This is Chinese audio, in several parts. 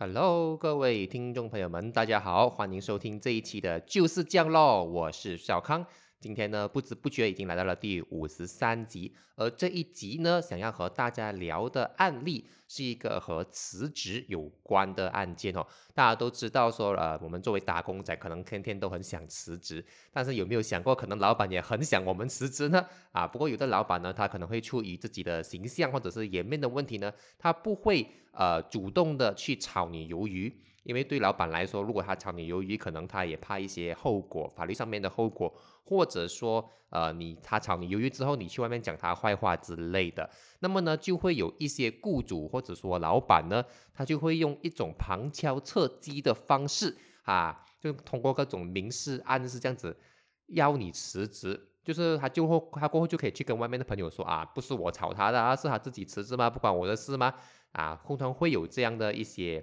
Hello，各位听众朋友们，大家好，欢迎收听这一期的《就是酱咯》，我是小康。今天呢，不知不觉已经来到了第五十三集，而这一集呢，想要和大家聊的案例是一个和辞职有关的案件哦。大家都知道说，呃，我们作为打工仔，可能天天都很想辞职，但是有没有想过，可能老板也很想我们辞职呢？啊，不过有的老板呢，他可能会出于自己的形象或者是颜面的问题呢，他不会呃主动的去炒你鱿鱼。因为对老板来说，如果他炒你鱿鱼，可能他也怕一些后果，法律上面的后果，或者说，呃，你他炒你鱿鱼之后，你去外面讲他坏话之类的，那么呢，就会有一些雇主或者说老板呢，他就会用一种旁敲侧击的方式，啊，就通过各种明示暗示这样子邀你辞职，就是他就会他过后就可以去跟外面的朋友说啊，不是我炒他的，是他自己辞职吗？不关我的事吗？啊，通常会有这样的一些。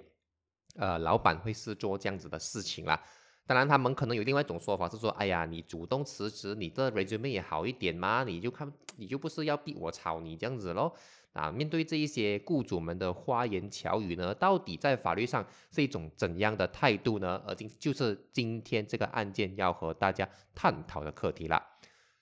呃，老板会是做这样子的事情啦。当然，他们可能有另外一种说法，是说，哎呀，你主动辞职，你的 resume 也好一点嘛，你就看，你就不是要逼我炒你这样子喽。啊，面对这一些雇主们的花言巧语呢，到底在法律上是一种怎样的态度呢？而今就是今天这个案件要和大家探讨的课题了。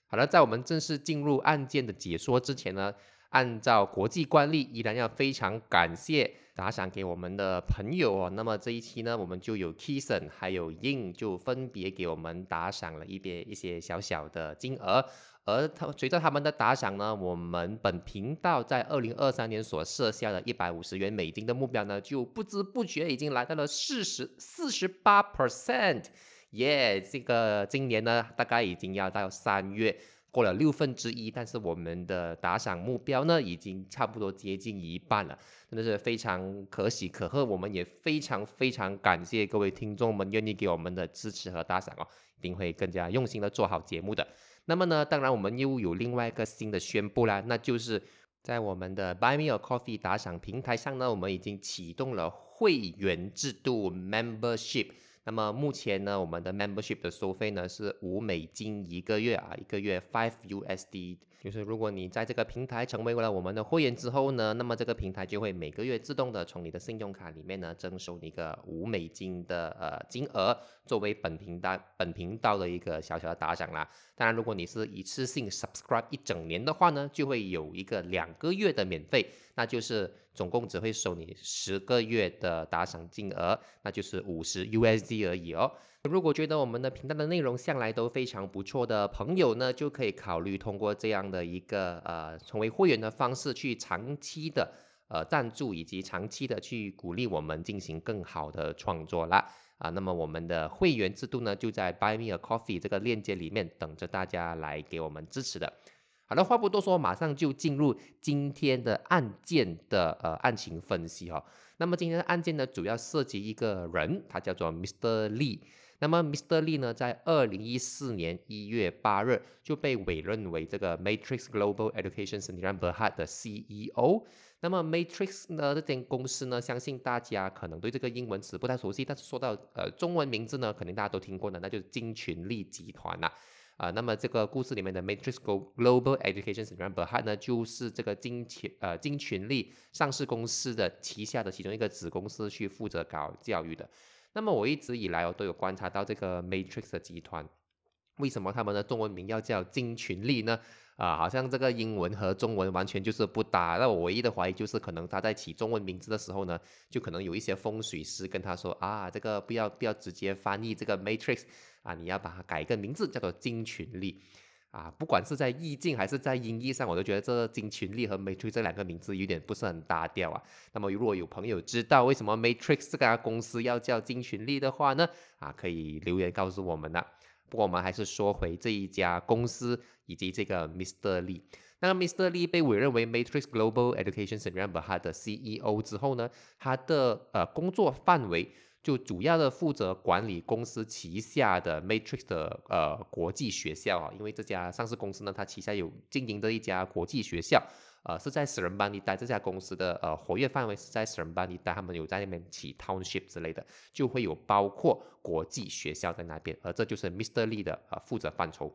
好了，在我们正式进入案件的解说之前呢，按照国际惯例，依然要非常感谢。打赏给我们的朋友哦，那么这一期呢，我们就有 Kison 还有 yin 就分别给我们打赏了一边一些小小的金额，而他随着他们的打赏呢，我们本频道在二零二三年所设下的一百五十元美金的目标呢，就不知不觉已经来到了四十四十八 percent，耶！这个今年呢，大概已经要到三月。过了六分之一，但是我们的打赏目标呢，已经差不多接近一半了，真的是非常可喜可贺。我们也非常非常感谢各位听众们愿意给我们的支持和打赏哦，一定会更加用心的做好节目的。那么呢，当然我们又有另外一个新的宣布啦，那就是在我们的 Buy Me a Coffee 打赏平台上呢，我们已经启动了会员制度 Membership。那么目前呢，我们的 membership 的收费呢是五美金一个月啊，一个月 five USD。就是如果你在这个平台成为了我们的会员之后呢，那么这个平台就会每个月自动的从你的信用卡里面呢征收你一个五美金的呃金额，作为本频道本频道的一个小小的打赏啦。当然，如果你是一次性 subscribe 一整年的话呢，就会有一个两个月的免费，那就是总共只会收你十个月的打赏金额，那就是五十 USD 而已哦。如果觉得我们的频道的内容向来都非常不错的朋友呢，就可以考虑通过这样的一个呃成为会员的方式，去长期的呃赞助以及长期的去鼓励我们进行更好的创作啦啊。那么我们的会员制度呢，就在 Buy Me a Coffee 这个链接里面等着大家来给我们支持的。好了，话不多说，马上就进入今天的案件的呃案情分析哈。那么今天的案件呢，主要涉及一个人，他叫做 Mr. Lee。那么，Mr. Lee 呢，在二零一四年一月八日就被委任为这个 Matrix Global Education Sdn Bhd 的 CEO。那么，Matrix 呢这间公司呢，相信大家可能对这个英文词不太熟悉，但是说到呃中文名字呢，肯定大家都听过的，那就是金群力集团呐。啊，那么这个故事里面的 Matrix Global Education Sdn Bhd 呢，就是这个金群呃金群力上市公司的旗下的其中一个子公司，去负责搞教育的。那么我一直以来我都有观察到这个 Matrix 的集团，为什么他们的中文名要叫金群力呢？啊，好像这个英文和中文完全就是不搭。那我唯一的怀疑就是，可能他在起中文名字的时候呢，就可能有一些风水师跟他说啊，这个不要不要直接翻译这个 Matrix 啊，你要把它改一个名字叫做金群力。啊，不管是在意境还是在音译上，我都觉得这金群力和 Matrix 这两个名字有点不是很搭调啊。那么如果有朋友知道为什么 Matrix 这家公司要叫金群力的话呢？啊，可以留言告诉我们呢。不过我们还是说回这一家公司以及这个 Mr. Lee。那 Mr. Lee 被委任为 Matrix Global Education s e n t 他的 CEO 之后呢，他的呃工作范围。就主要的负责管理公司旗下的 Matrix 的呃国际学校啊，因为这家上市公司呢，它旗下有经营的一家国际学校，呃是在死人班一带，这家公司的呃活跃范围是在死人班一带，他们有在那边起 township 之类的，就会有包括国际学校在那边，而这就是 Mr. Lee 的呃负责范畴。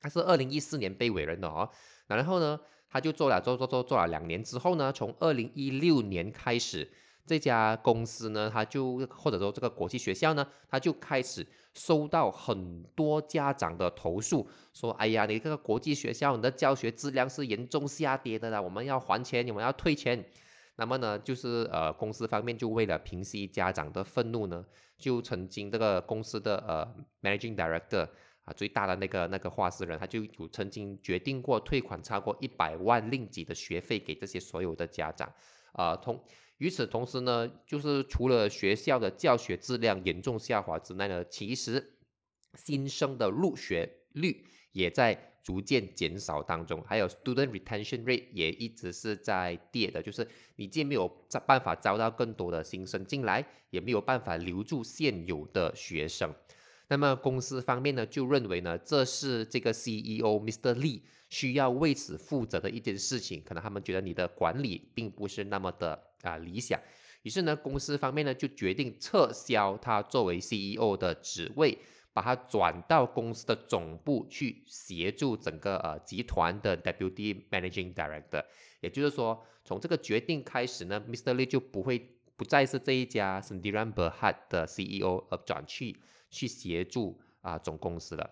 他是二零一四年被委任的哦，然后呢，他就做了做做做做了两年之后呢，从二零一六年开始。这家公司呢，他就或者说这个国际学校呢，他就开始收到很多家长的投诉，说：“哎呀，你这个国际学校，你的教学质量是严重下跌的啦，我们要还钱，你们要退钱。”那么呢，就是呃，公司方面就为了平息家长的愤怒呢，就曾经这个公司的呃 managing director 啊，最大的那个那个话事人，他就有曾经决定过退款超过一百万令吉的学费给这些所有的家长，啊，通。与此同时呢，就是除了学校的教学质量严重下滑之外呢，其实新生的入学率也在逐渐减少当中，还有 student retention rate 也一直是在跌的，就是你既没有办法招到更多的新生进来，也没有办法留住现有的学生。那么公司方面呢，就认为呢，这是这个 CEO Mr. Lee 需要为此负责的一件事情，可能他们觉得你的管理并不是那么的。啊，理想。于是呢，公司方面呢就决定撤销他作为 CEO 的职位，把他转到公司的总部去协助整个呃集团的 Deputy Managing Director。也就是说，从这个决定开始呢，Mr. Lee 就不会不再是这一家 Sendirian Berhad 的 CEO，而转去去协助啊总公司了。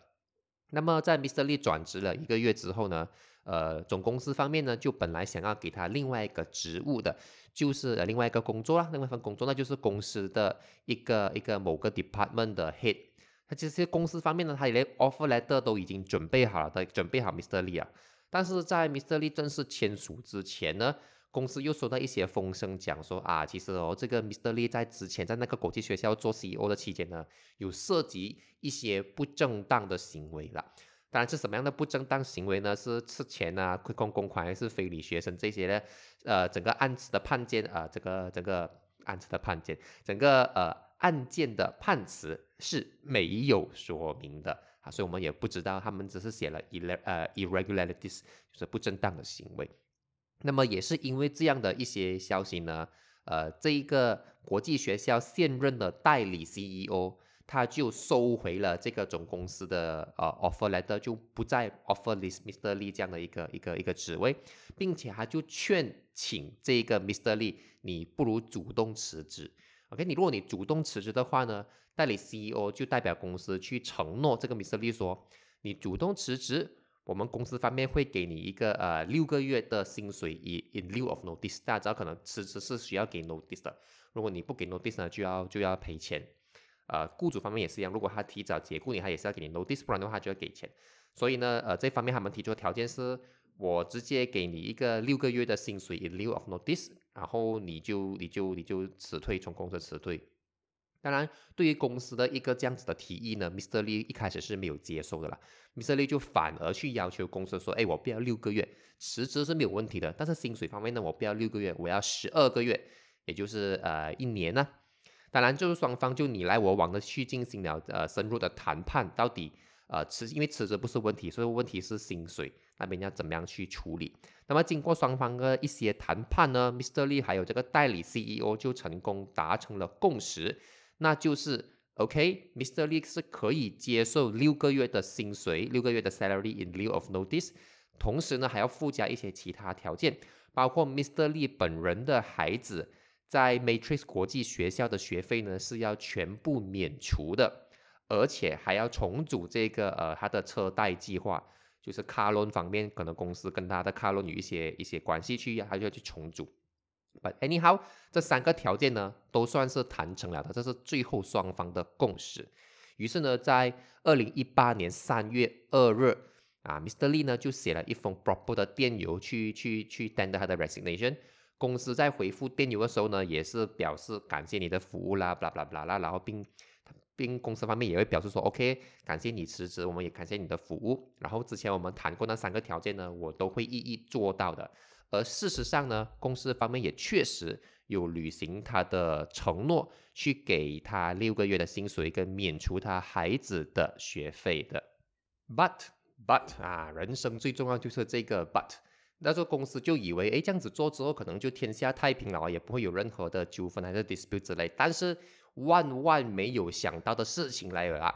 那么在 Mr. Lee 转职了一个月之后呢？呃，总公司方面呢，就本来想要给他另外一个职务的，就是另外一个工作啦，另外一份工作，那就是公司的一个一个某个 department 的 head。他其实公司方面呢，他连 offer letter 都已经准备好了，的准备好 Mr. Lee 啊。但是在 Mr. Lee 正式签署之前呢，公司又收到一些风声，讲说啊，其实哦，这个 Mr. Lee 在之前在那个国际学校做 CEO 的期间呢，有涉及一些不正当的行为了。当然是什么样的不正当行为呢？是吃钱啊、亏空公款，还是非礼学生这些呢？呃，整个案子的判件啊，这个这个案子的判件，整个呃案件的判词是没有说明的啊，所以我们也不知道，他们只是写了 ir 呃 irregularities，就是不正当的行为。那么也是因为这样的一些消息呢，呃，这一个国际学校现任的代理 CEO。他就收回了这个总公司的呃 offer letter，就不再 offer this Mr. Lee 这样的一个一个一个职位，并且他就劝请这个 Mr. Lee，你不如主动辞职。OK，你如果你主动辞职的话呢，代理 CEO 就代表公司去承诺这个 Mr. Lee 说，你主动辞职，我们公司方面会给你一个呃六个月的薪水以 in lieu of notice，大家知道可能辞职是需要给 notice 的，如果你不给 notice 呢，就要就要赔钱。呃，雇主方面也是一样，如果他提早解雇你，他也是要给你 notice，不然的话就要给钱。所以呢，呃，这方面他们提出的条件是，我直接给你一个六个月的薪水 in lieu of notice，然后你就你就你就辞退，从公司辞退。当然，对于公司的一个这样子的提议呢，Mr. Lee 一开始是没有接受的啦。Mr. Lee 就反而去要求公司说，哎，我不要六个月，辞职是没有问题的，但是薪水方面呢，我不要六个月，我要十二个月，也就是呃一年呢。当然，就是双方就你来我往的去进行了呃深入的谈判，到底呃辞因为辞职不是问题，所以问题是薪水那边要怎么样去处理。那么经过双方的一些谈判呢，Mr. Lee 还有这个代理 CEO 就成功达成了共识，那就是 OK，Mr. Lee 是可以接受六个月的薪水，六个月的 salary in lieu of notice，同时呢还要附加一些其他条件，包括 Mr. Lee 本人的孩子。在 Matrix 国际学校的学费呢是要全部免除的，而且还要重组这个呃他的车贷计划，就是卡 loan 方面可能公司跟他的卡 loan 有一些一些关系去，他就要去重组。But anyhow，这三个条件呢都算是谈成了的，这是最后双方的共识。于是呢，在二零一八年三月二日啊，Mr. Lee 呢就写了一封 proper 的电邮去去去 tender 他的 resignation。公司在回复电邮的时候呢，也是表示感谢你的服务啦，blah blah blah 啦，然后并并公司方面也会表示说，OK，感谢你辞职，我们也感谢你的服务。然后之前我们谈过那三个条件呢，我都会一一做到的。而事实上呢，公司方面也确实有履行他的承诺，去给他六个月的薪水跟免除他孩子的学费的。But but 啊，人生最重要就是这个 but。那个公司就以为，哎，这样子做之后，可能就天下太平了啊，也不会有任何的纠纷还是 dispute 之类。但是万万没有想到的事情来了啊，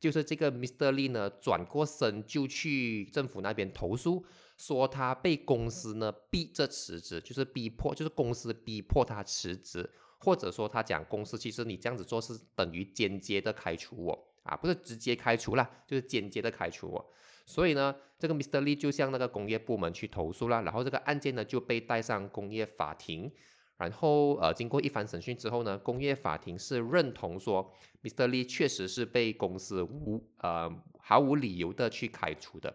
就是这个 Mr. Lee 呢，转过身就去政府那边投诉，说他被公司呢逼着辞职，就是逼迫，就是公司逼迫他辞职，或者说他讲公司其实你这样子做是等于间接的开除我啊，不是直接开除啦，就是间接的开除。所以呢，这个 Mr. Lee 就向那个工业部门去投诉了，然后这个案件呢就被带上工业法庭，然后呃经过一番审讯之后呢，工业法庭是认同说 Mr. Lee 确实是被公司无呃毫无理由的去开除的。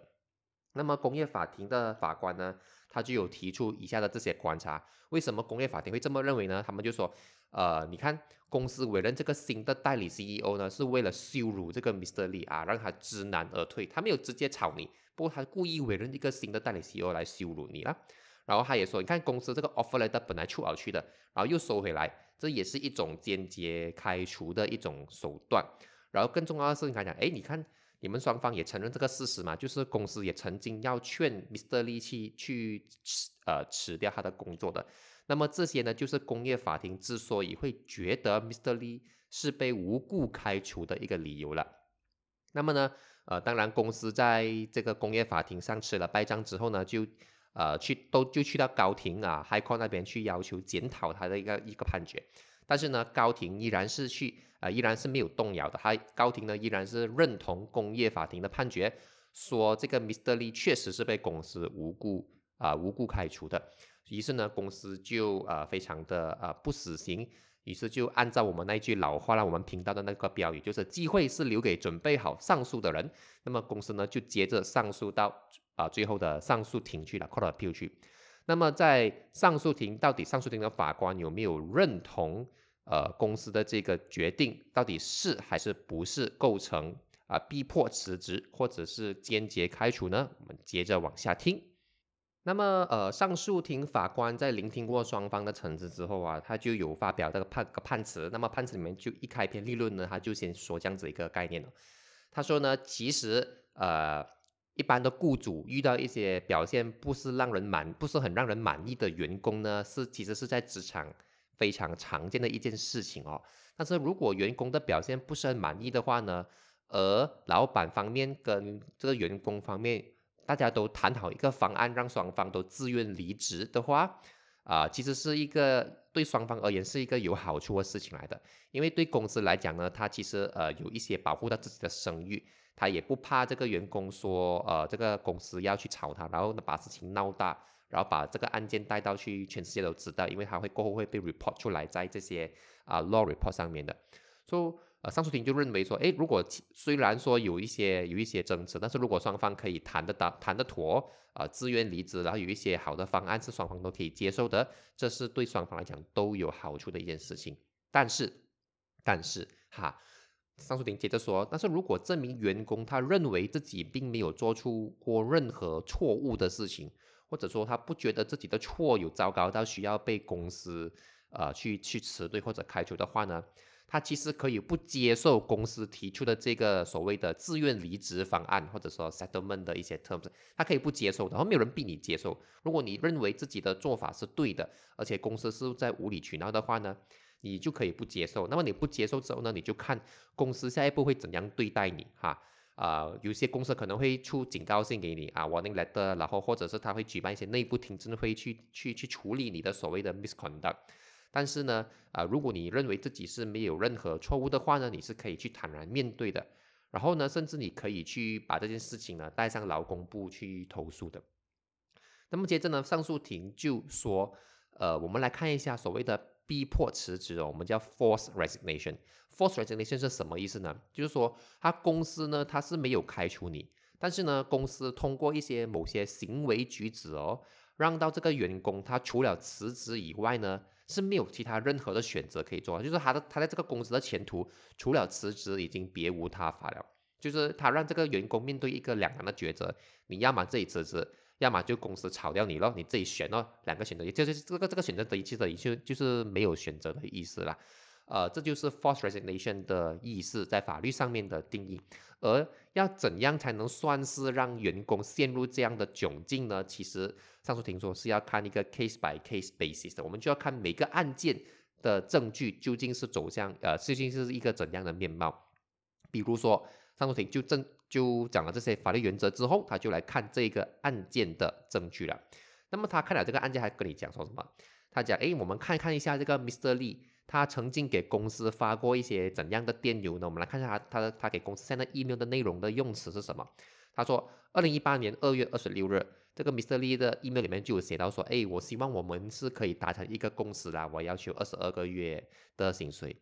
那么工业法庭的法官呢，他就有提出以下的这些观察，为什么工业法庭会这么认为呢？他们就说，呃，你看公司委任这个新的代理 CEO 呢，是为了羞辱这个 Mr. Lee 啊，让他知难而退，他没有直接炒你，不过他故意委任一个新的代理 CEO 来羞辱你了。然后他也说，你看公司这个 offer letter 本来出好去的，然后又收回来，这也是一种间接开除的一种手段。然后更重要的是，你看讲，哎，你看。你们双方也承认这个事实嘛？就是公司也曾经要劝 Mr. Lee 去去辞呃辞掉他的工作的。那么这些呢，就是工业法庭之所以会觉得 Mr. Lee 是被无故开除的一个理由了。那么呢，呃，当然公司在这个工业法庭上吃了败仗之后呢，就呃去都就去到高庭啊，High Court 那边去要求检讨他的一个一个判决。但是呢，高庭依然是去。啊，依然是没有动摇的。他高庭呢，依然是认同工业法庭的判决，说这个 Mr. Lee 确实是被公司无故啊无故开除的。于是呢，公司就啊非常的啊不死心，于是就按照我们那句老话，让我们频道的那个标语，就是机会是留给准备好上诉的人。那么公司呢，就接着上诉到啊最后的上诉庭去了，court Appeal 去。那么在上诉庭，到底上诉庭的法官有没有认同？呃，公司的这个决定到底是还是不是构成啊逼迫辞职或者是间接开除呢？我们接着往下听。那么，呃，上诉庭法官在聆听过双方的陈词之后啊，他就有发表这个判个判词。那么判词里面就一开篇立论呢，他就先说这样子一个概念了。他说呢，其实呃，一般的雇主遇到一些表现不是让人满不是很让人满意的员工呢，是其实是在职场。非常常见的一件事情哦，但是如果员工的表现不是很满意的话呢，而老板方面跟这个员工方面大家都谈好一个方案，让双方都自愿离职的话，啊，其实是一个对双方而言是一个有好处的事情来的，因为对公司来讲呢，它其实呃有一些保护到自己的声誉，他也不怕这个员工说呃这个公司要去炒他，然后呢把事情闹大。然后把这个案件带到去全世界都知道，因为它会过后会被 report 出来在这些啊 law report 上面的。所以呃上诉庭就认为说，哎，如果虽然说有一些有一些争执，但是如果双方可以谈得到谈得妥，啊自愿离职，然后有一些好的方案是双方都可以接受的，这是对双方来讲都有好处的一件事情。但是但是哈，上诉庭接着说，但是如果这名员工他认为自己并没有做出过任何错误的事情。或者说他不觉得自己的错有糟糕到需要被公司呃去去辞退或者开除的话呢，他其实可以不接受公司提出的这个所谓的自愿离职方案，或者说 settlement 的一些 terms，他可以不接受，然后没有人逼你接受。如果你认为自己的做法是对的，而且公司是在无理取闹的话呢，你就可以不接受。那么你不接受之后呢，你就看公司下一步会怎样对待你哈。啊，有些公司可能会出警告信给你啊，warning letter，然后或者是他会举办一些内部听证会去去去处理你的所谓的 misconduct。但是呢，啊，如果你认为自己是没有任何错误的话呢，你是可以去坦然面对的。然后呢，甚至你可以去把这件事情呢带上劳工部去投诉的。那么接着呢，上诉庭就说，呃，我们来看一下所谓的。逼迫辞职哦，我们叫 force resignation。force resignation 是什么意思呢？就是说，他公司呢，他是没有开除你，但是呢，公司通过一些某些行为举止哦，让到这个员工他除了辞职以外呢，是没有其他任何的选择可以做，就是他的他在这个公司的前途，除了辞职已经别无他法了。就是他让这个员工面对一个两难的抉择，你要么自己辞职。要么就公司炒掉你咯，你自己选咯，两个选择，也就是这个这个选择的一切的，就就是没有选择的意思了。呃，这就是 forced resignation 的意思，在法律上面的定义。而要怎样才能算是让员工陷入这样的窘境呢？其实上述听说是要看一个 case by case basis 的，我们就要看每个案件的证据究竟是走向呃究竟是一个怎样的面貌。比如说上诉庭就证。就讲了这些法律原则之后，他就来看这个案件的证据了。那么他看了这个案件，还跟你讲说什么？他讲：哎，我们看看一下这个 Mr. Lee，他曾经给公司发过一些怎样的电邮呢？我们来看一下他他他给公司现在 email 的内容的用词是什么？他说，二零一八年二月二十六日，这个 Mr. Lee 的 email 里面就有写到说，哎，我希望我们是可以达成一个共识啦，我要求二十二个月的薪水。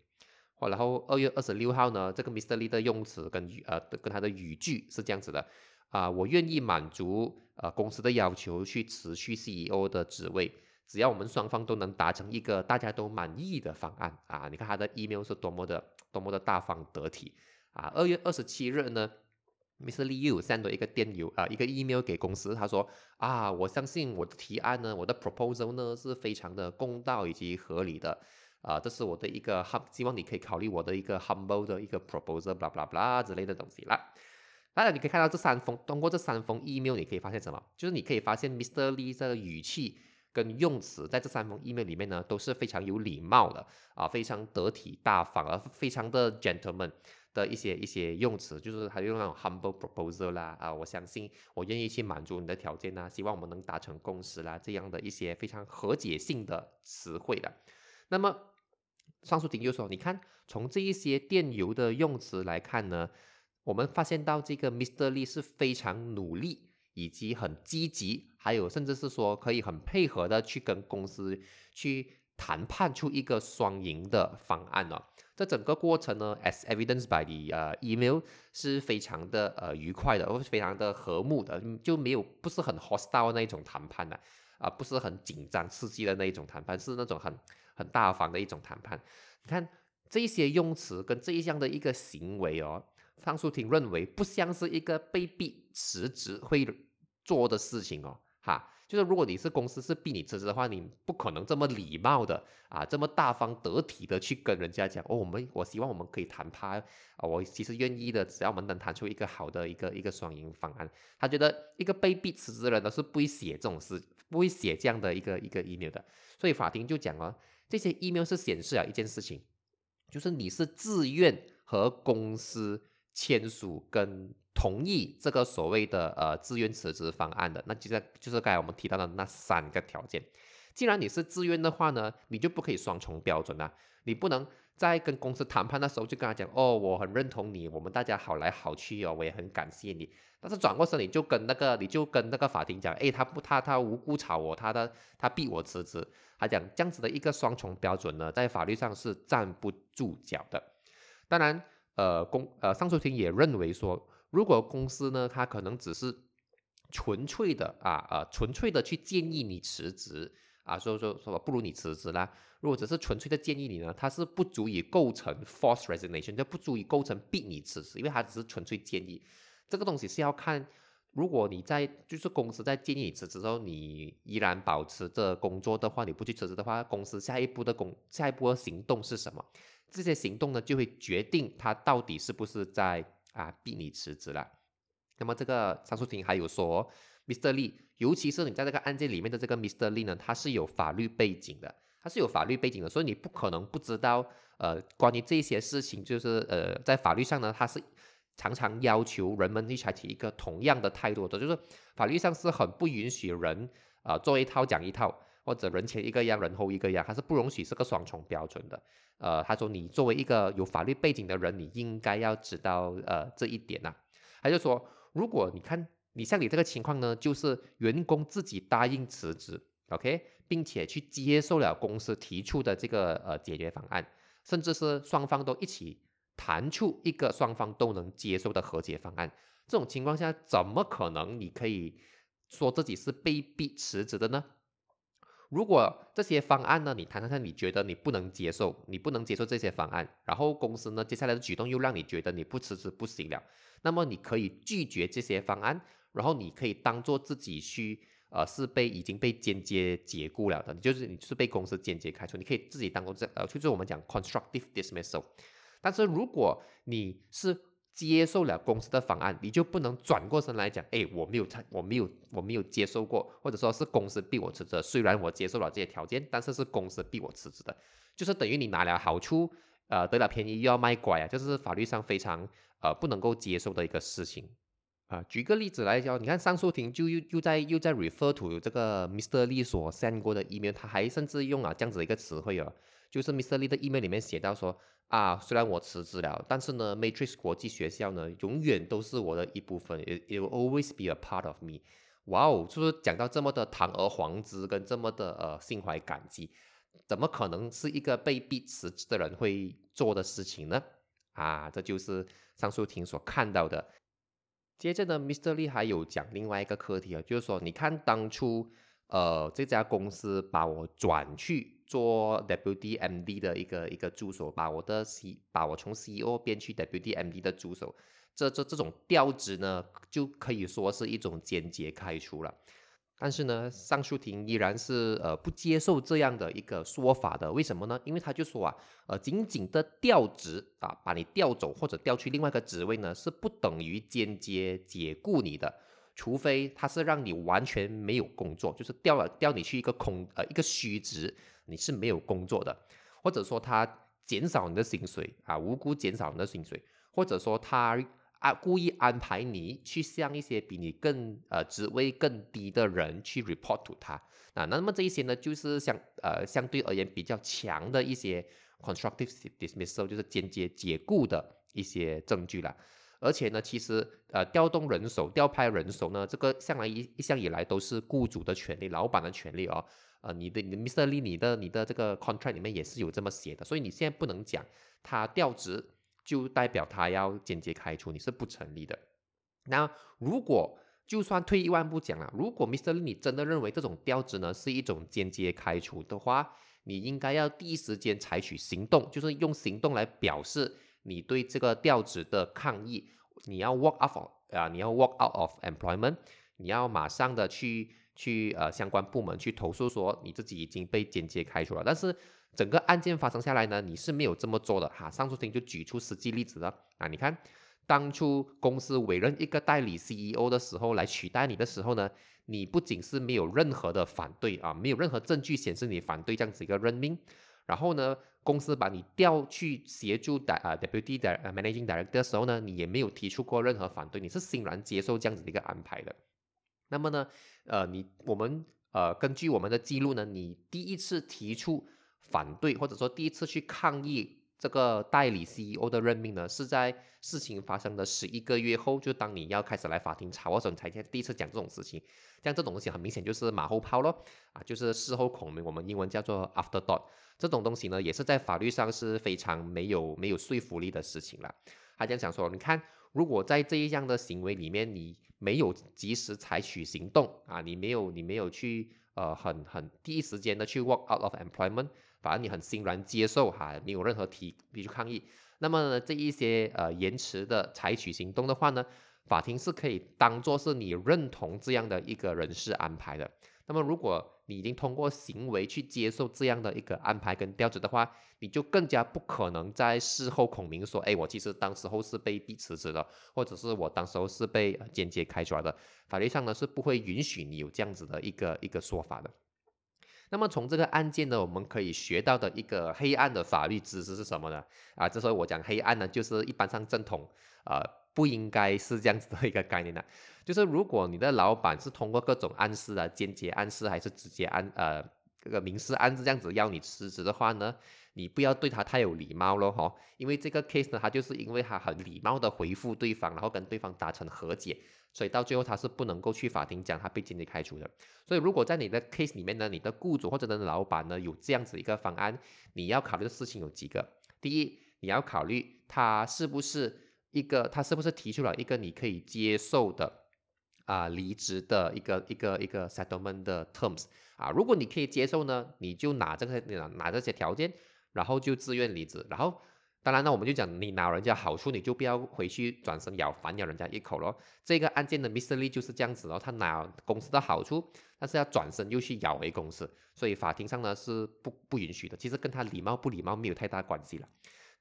然后二月二十六号呢，这个 Mr. Lee 的用词跟呃跟他的语句是这样子的啊，我愿意满足呃公司的要求去持续 CEO 的职位，只要我们双方都能达成一个大家都满意的方案啊。你看他的 email 是多么的多么的大方得体啊。二月二十七日呢，Mr. Lee 又 send 了一个电邮啊一个 email 给公司，他说啊，我相信我的提案呢，我的 proposal 呢是非常的公道以及合理的。啊，这是我的一个 hum，希望你可以考虑我的一个 humble 的一个 proposal，blah blah blah 之类的东西啦。当然，你可以看到这三封，通过这三封 email，你可以发现什么？就是你可以发现 Mr. Lee 这个语气跟用词，在这三封 email 里面呢，都是非常有礼貌的啊，非常得体大方，而非常的 gentleman 的一些一些用词，就是他用那种 humble proposal 啦，啊，我相信我愿意去满足你的条件呐，希望我们能达成共识啦，这样的一些非常和解性的词汇的。那么上述庭就说：“你看，从这一些电邮的用词来看呢，我们发现到这个 Mr. Lee 是非常努力，以及很积极，还有甚至是说可以很配合的去跟公司去谈判出一个双赢的方案了。这整个过程呢，as evidence by the 呃 email 是非常的呃愉快的，或非常的和睦的，就没有不是很 hostile 那一种谈判的，啊，不是很紧张刺激的那一种谈判，是那种很。”很大方的一种谈判，你看这些用词跟这一项的一个行为哦，上诉庭认为不像是一个被逼辞职会做的事情哦，哈，就是如果你是公司是逼你辞职的话，你不可能这么礼貌的啊，这么大方得体的去跟人家讲哦，我们我希望我们可以谈判啊，我其实愿意的，只要我们能谈出一个好的一个一个双赢方案。他觉得一个被逼辞职的人呢是不会写这种事，不会写这样的一个一个 email 的，所以法庭就讲了。这些 email 是显示了一件事情，就是你是自愿和公司签署跟同意这个所谓的呃自愿辞职方案的，那就在就是刚才我们提到的那三个条件。既然你是自愿的话呢，你就不可以双重标准啊，你不能在跟公司谈判的时候就跟他讲哦，我很认同你，我们大家好来好去哦，我也很感谢你。但是转过身你就跟那个你就跟那个法庭讲，哎，他不他他无辜炒我，他的他逼我辞职。他讲这样子的一个双重标准呢，在法律上是站不住脚的。当然，呃，公呃上诉庭也认为说，如果公司呢，他可能只是纯粹的啊呃纯粹的去建议你辞职啊，说说说不如你辞职啦。如果只是纯粹的建议你呢，他是不足以构成 force resignation，就不足以构成逼你辞职，因为他只是纯粹建议。这个东西是要看。如果你在就是公司在建议你辞职之后，你依然保持着工作的话，你不去辞职的话，公司下一步的工下一步的行动是什么？这些行动呢，就会决定他到底是不是在啊逼你辞职了。那么这个上诉庭还有说，Mr. Lee，尤其是你在这个案件里面的这个 Mr. Lee 呢，他是有法律背景的，他是有法律背景的，所以你不可能不知道呃关于这些事情，就是呃在法律上呢，他是。常常要求人们去采取一个同样的态度的，就是法律上是很不允许人啊做一套讲一套，或者人前一个样，人后一个样，它是不容许是个双重标准的。呃，他说你作为一个有法律背景的人，你应该要知道呃这一点呐。他就说，如果你看你像你这个情况呢，就是员工自己答应辞职，OK，并且去接受了公司提出的这个呃解决方案，甚至是双方都一起。谈出一个双方都能接受的和解方案，这种情况下，怎么可能你可以说自己是被逼辞职的呢？如果这些方案呢，你谈谈看，你觉得你不能接受，你不能接受这些方案，然后公司呢接下来的举动又让你觉得你不辞职不行了，那么你可以拒绝这些方案，然后你可以当做自己去呃是被已经被间接解雇了的，就是你是被公司间接开除，你可以自己当做这呃就是我们讲 constructive dismissal。但是如果你是接受了公司的方案，你就不能转过身来讲，哎，我没有参，我没有，我没有接受过，或者说是公司逼我辞职。虽然我接受了这些条件，但是是公司逼我辞职的，就是等于你拿了好处，呃，得了便宜又要卖乖啊，就是法律上非常呃不能够接受的一个事情啊。举个例子来讲，你看上诉庭就又又在又在 refer to 这个 Mr. Lee 所 send 过的 email，他还甚至用了这样子一个词汇哦。就是 Mr. Lee 的 email 里面写到说啊，虽然我辞职了，但是呢，Matrix 国际学校呢，永远都是我的一部分，it it will always be a part of me。哇哦，就是讲到这么的堂而皇之，跟这么的呃心怀感激，怎么可能是一个被逼辞职的人会做的事情呢？啊，这就是上诉庭所看到的。接着呢，Mr. Lee 还有讲另外一个课题啊，就是说，你看当初呃这家公司把我转去做 WDMD 的一个一个助手，把我的 C 把我从 CEO 变去 WDMD 的助手。这这这种调职呢，就可以说是一种间接开除了。但是呢，上诉庭依然是呃不接受这样的一个说法的。为什么呢？因为他就说啊，呃，仅仅的调职啊，把你调走或者调去另外一个职位呢，是不等于间接解雇你的，除非他是让你完全没有工作，就是调了调你去一个空呃一个虚职，你是没有工作的，或者说他减少你的薪水啊，无辜减少你的薪水，或者说他。啊，故意安排你去向一些比你更呃职位更低的人去 report to 他啊，那么这一些呢，就是相呃相对而言比较强的一些 constructive dismissal，就是间接解雇的一些证据了。而且呢，其实呃调动人手、调派人手呢，这个向来一一向以来都是雇主的权利、老板的权利哦。呃，你的你的 Mr. Lee，你的你的这个 contract 里面也是有这么写的，所以你现在不能讲他调职。就代表他要间接开除你是不成立的。那如果就算退一万步讲了，如果 Mr. Lee 真的认为这种调职呢是一种间接开除的话，你应该要第一时间采取行动，就是用行动来表示你对这个调职的抗议。你要 walk out 啊，你要 walk out of employment，你要马上的去去呃相关部门去投诉说你自己已经被间接开除了，但是。整个案件发生下来呢，你是没有这么做的哈。上诉庭就举出实际例子了啊，你看当初公司委任一个代理 CEO 的时候来取代你的时候呢，你不仅是没有任何的反对啊，没有任何证据显示你反对这样子一个任命，然后呢，公司把你调去协助的啊 Deputy 的 Managing Director 的时候呢，你也没有提出过任何反对，你是欣然接受这样子的一个安排的。那么呢，呃，你我们呃根据我们的记录呢，你第一次提出。反对或者说第一次去抗议这个代理 CEO 的任命呢，是在事情发生的十一个月后，就当你要开始来法庭查的时候，你才第一次讲这种事情。像这种东西很明显就是马后炮咯，啊，就是事后孔明，我们英文叫做 afterthought。这种东西呢，也是在法律上是非常没有没有说服力的事情了。他这样讲说，你看，如果在这一样的行为里面，你没有及时采取行动啊，你没有你没有去呃很很第一时间的去 walk out of employment。反正你很欣然接受哈，没有任何提提出抗议。那么这一些呃延迟的采取行动的话呢，法庭是可以当做是你认同这样的一个人事安排的。那么如果你已经通过行为去接受这样的一个安排跟调职的话，你就更加不可能在事后孔明说，哎，我其实当时候是被逼辞职的，或者是我当时候是被间接开除的。法律上呢是不会允许你有这样子的一个一个说法的。那么从这个案件呢，我们可以学到的一个黑暗的法律知识是什么呢？啊，这时候我讲黑暗呢，就是一般上正统，呃，不应该是这样子的一个概念的。就是如果你的老板是通过各种暗示啊、间接暗示还是直接暗呃这个明示暗示这样子要你辞职的话呢，你不要对他太有礼貌了哈。因为这个 case 呢，他就是因为他很礼貌的回复对方，然后跟对方达成和解。所以到最后他是不能够去法庭讲他被经济开除的。所以如果在你的 case 里面呢，你的雇主或者你的老板呢有这样子一个方案，你要考虑的事情有几个。第一，你要考虑他是不是一个，他是不是提出了一个你可以接受的啊离职的一个一个一个 settlement 的 terms 啊。如果你可以接受呢，你就拿这个拿拿这些条件，然后就自愿离职，然后。当然呢，我们就讲你拿人家好处，你就不要回去转身咬反咬人家一口咯。这个案件的 Mr. Lee 就是这样子哦，他拿公司的好处，但是要转身又去咬回公司，所以法庭上呢是不不允许的。其实跟他礼貌不礼貌没有太大关系了。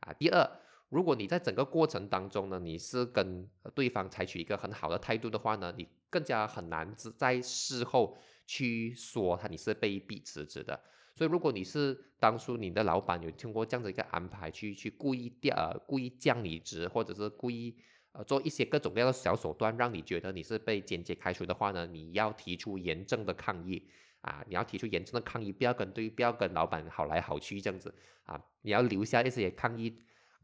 啊，第二，如果你在整个过程当中呢，你是跟对方采取一个很好的态度的话呢，你更加很难在事后去说他你是被逼辞职的。所以，如果你是当初你的老板有通过这样的一个安排去去故意调呃故意降你职，或者是故意呃做一些各种各样的小手段，让你觉得你是被间接开除的话呢，你要提出严正的抗议啊，你要提出严重的抗议，不要跟对，不要跟老板好来好去这样子啊，你要留下一些抗议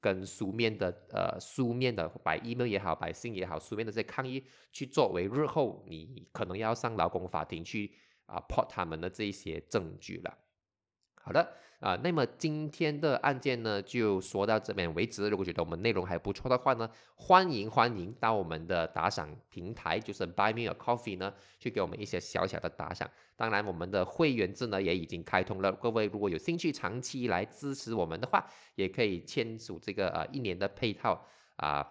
跟书面的呃书面的，by email 也好，by 信也好，书面的这些抗议，去作为日后你可能要上劳工法庭去啊 port 他们的这一些证据了。好的。啊，那么今天的案件呢，就说到这边为止。如果觉得我们内容还不错的话呢，欢迎欢迎到我们的打赏平台，就是 Buy Me a Coffee 呢，去给我们一些小小的打赏。当然，我们的会员制呢也已经开通了。各位如果有兴趣长期来支持我们的话，也可以签署这个呃一年的配套啊。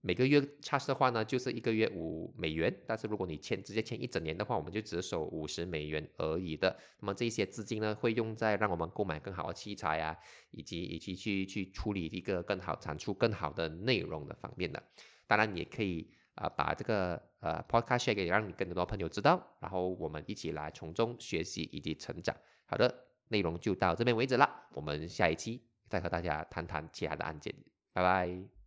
每个月 charge 的话呢，就是一个月五美元，但是如果你签直接签一整年的话，我们就只收五十美元而已的。那么这些资金呢，会用在让我们购买更好的器材啊，以及以及去去处理一个更好产出更好的内容的方面的。当然，也可以啊把这个呃 podcast share 给让你更多朋友知道，然后我们一起来从中学习以及成长。好的，内容就到这边为止了，我们下一期再和大家谈谈其他的案件，拜拜。